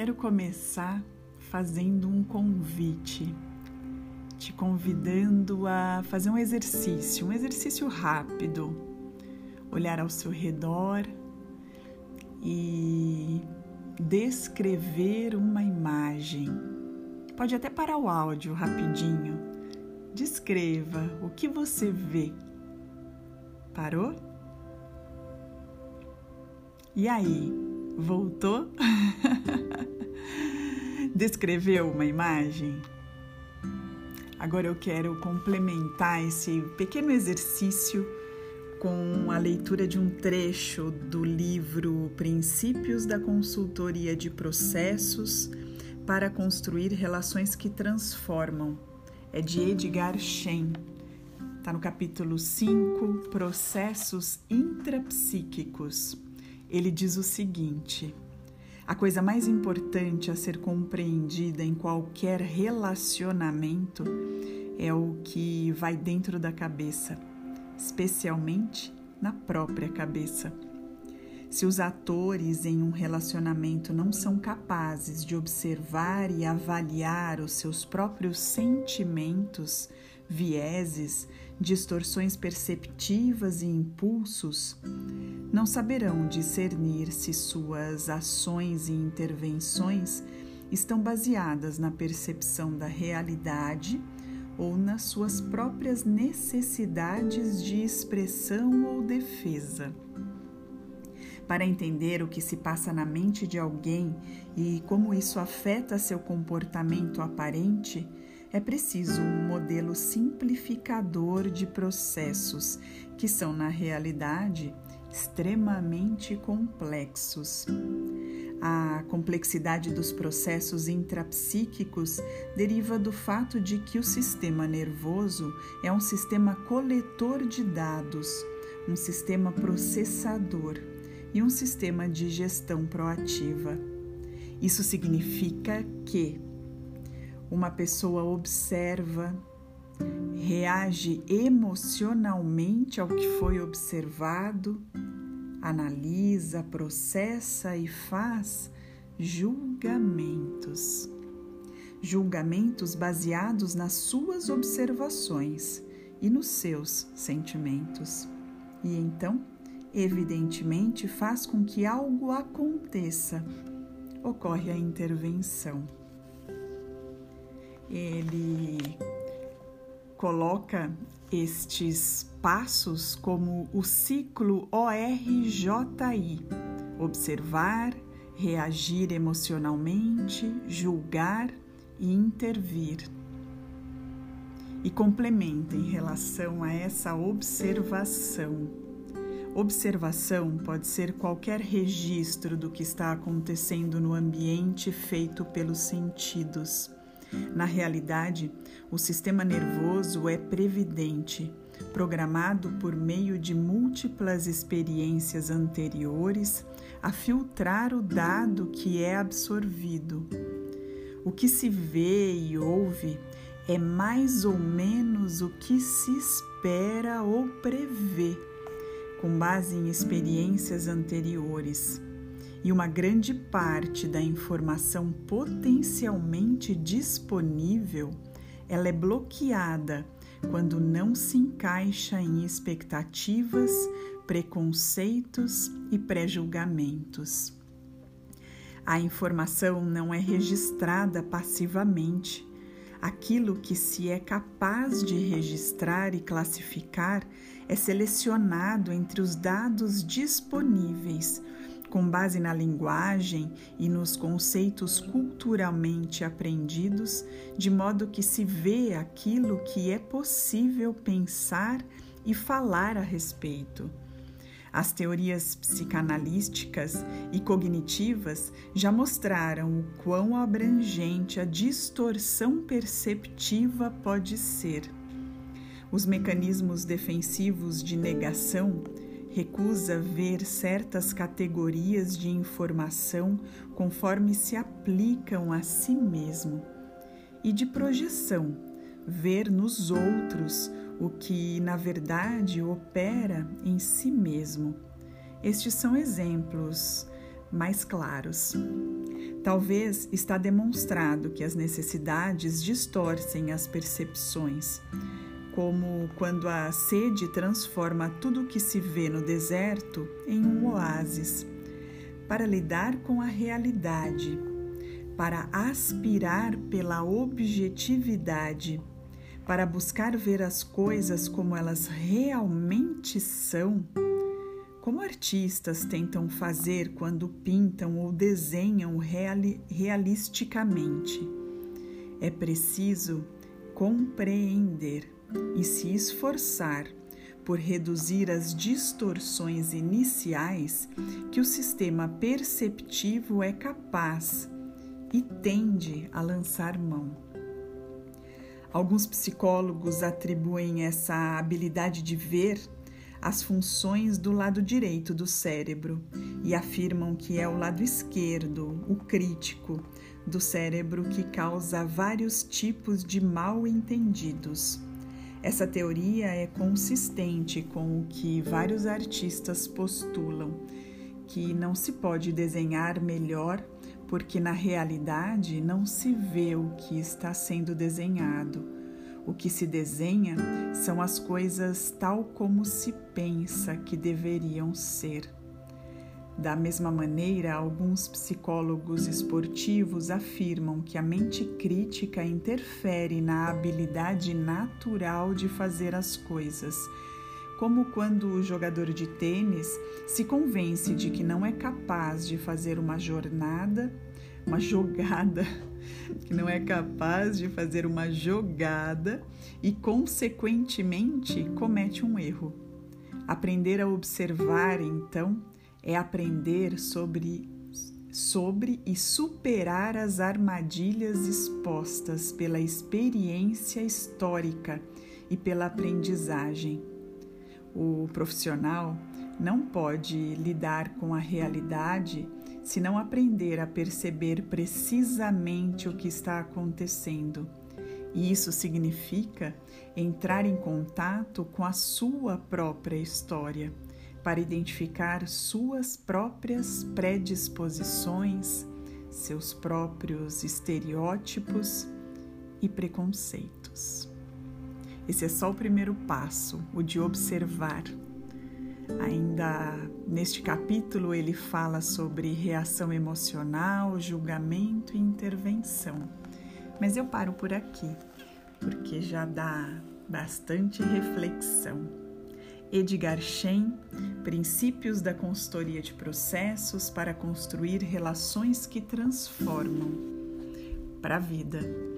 quero começar fazendo um convite, te convidando a fazer um exercício, um exercício rápido, olhar ao seu redor e descrever uma imagem. Pode até parar o áudio rapidinho. Descreva o que você vê. Parou? E aí, voltou? Descreveu uma imagem? Agora eu quero complementar esse pequeno exercício com a leitura de um trecho do livro Princípios da Consultoria de Processos para Construir Relações que Transformam. É de Edgar Shen. Está no capítulo 5, Processos Intrapsíquicos. Ele diz o seguinte: a coisa mais importante a ser compreendida em qualquer relacionamento é o que vai dentro da cabeça especialmente na própria cabeça. Se os atores em um relacionamento não são capazes de observar e avaliar os seus próprios sentimentos, vieses, distorções perceptivas e impulsos, não saberão discernir se suas ações e intervenções estão baseadas na percepção da realidade ou nas suas próprias necessidades de expressão ou defesa. Para entender o que se passa na mente de alguém e como isso afeta seu comportamento aparente, é preciso um modelo simplificador de processos que são, na realidade, extremamente complexos. A complexidade dos processos intrapsíquicos deriva do fato de que o sistema nervoso é um sistema coletor de dados, um sistema processador e um sistema de gestão proativa. Isso significa que uma pessoa observa, reage emocionalmente ao que foi observado, analisa, processa e faz julgamentos. Julgamentos baseados nas suas observações e nos seus sentimentos. E então, evidentemente, faz com que algo aconteça. Ocorre a intervenção. Ele coloca estes passos como o ciclo ORJI: observar, reagir emocionalmente, julgar e intervir. E complementa em relação a essa observação. Observação pode ser qualquer registro do que está acontecendo no ambiente feito pelos sentidos na realidade, o sistema nervoso é previdente, programado por meio de múltiplas experiências anteriores a filtrar o dado que é absorvido. O que se vê e ouve é mais ou menos o que se espera ou prevê, com base em experiências anteriores e uma grande parte da informação potencialmente disponível ela é bloqueada quando não se encaixa em expectativas, preconceitos e pré-julgamentos. A informação não é registrada passivamente. Aquilo que se é capaz de registrar e classificar é selecionado entre os dados disponíveis com base na linguagem e nos conceitos culturalmente aprendidos, de modo que se vê aquilo que é possível pensar e falar a respeito. As teorias psicanalísticas e cognitivas já mostraram o quão abrangente a distorção perceptiva pode ser. Os mecanismos defensivos de negação recusa ver certas categorias de informação conforme se aplicam a si mesmo, e de projeção, ver nos outros o que na verdade opera em si mesmo. Estes são exemplos mais claros. Talvez está demonstrado que as necessidades distorcem as percepções, como quando a sede transforma tudo o que se vê no deserto em um oásis. Para lidar com a realidade, para aspirar pela objetividade, para buscar ver as coisas como elas realmente são, como artistas tentam fazer quando pintam ou desenham reali realisticamente. É preciso compreender e se esforçar por reduzir as distorções iniciais que o sistema perceptivo é capaz e tende a lançar mão. Alguns psicólogos atribuem essa habilidade de ver as funções do lado direito do cérebro e afirmam que é o lado esquerdo, o crítico, do cérebro que causa vários tipos de mal entendidos. Essa teoria é consistente com o que vários artistas postulam, que não se pode desenhar melhor porque na realidade não se vê o que está sendo desenhado o que se desenha são as coisas tal como se pensa que deveriam ser. Da mesma maneira, alguns psicólogos esportivos afirmam que a mente crítica interfere na habilidade natural de fazer as coisas, como quando o jogador de tênis se convence de que não é capaz de fazer uma jornada, uma jogada que não é capaz de fazer uma jogada e, consequentemente, comete um erro. Aprender a observar, então, é aprender sobre, sobre e superar as armadilhas expostas pela experiência histórica e pela aprendizagem. O profissional não pode lidar com a realidade se não aprender a perceber precisamente o que está acontecendo. E isso significa entrar em contato com a sua própria história, para identificar suas próprias predisposições, seus próprios estereótipos e preconceitos. Esse é só o primeiro passo, o de observar Ainda neste capítulo, ele fala sobre reação emocional, julgamento e intervenção. Mas eu paro por aqui, porque já dá bastante reflexão. Edgar Schein, Princípios da Consultoria de Processos para Construir Relações que Transformam para a Vida.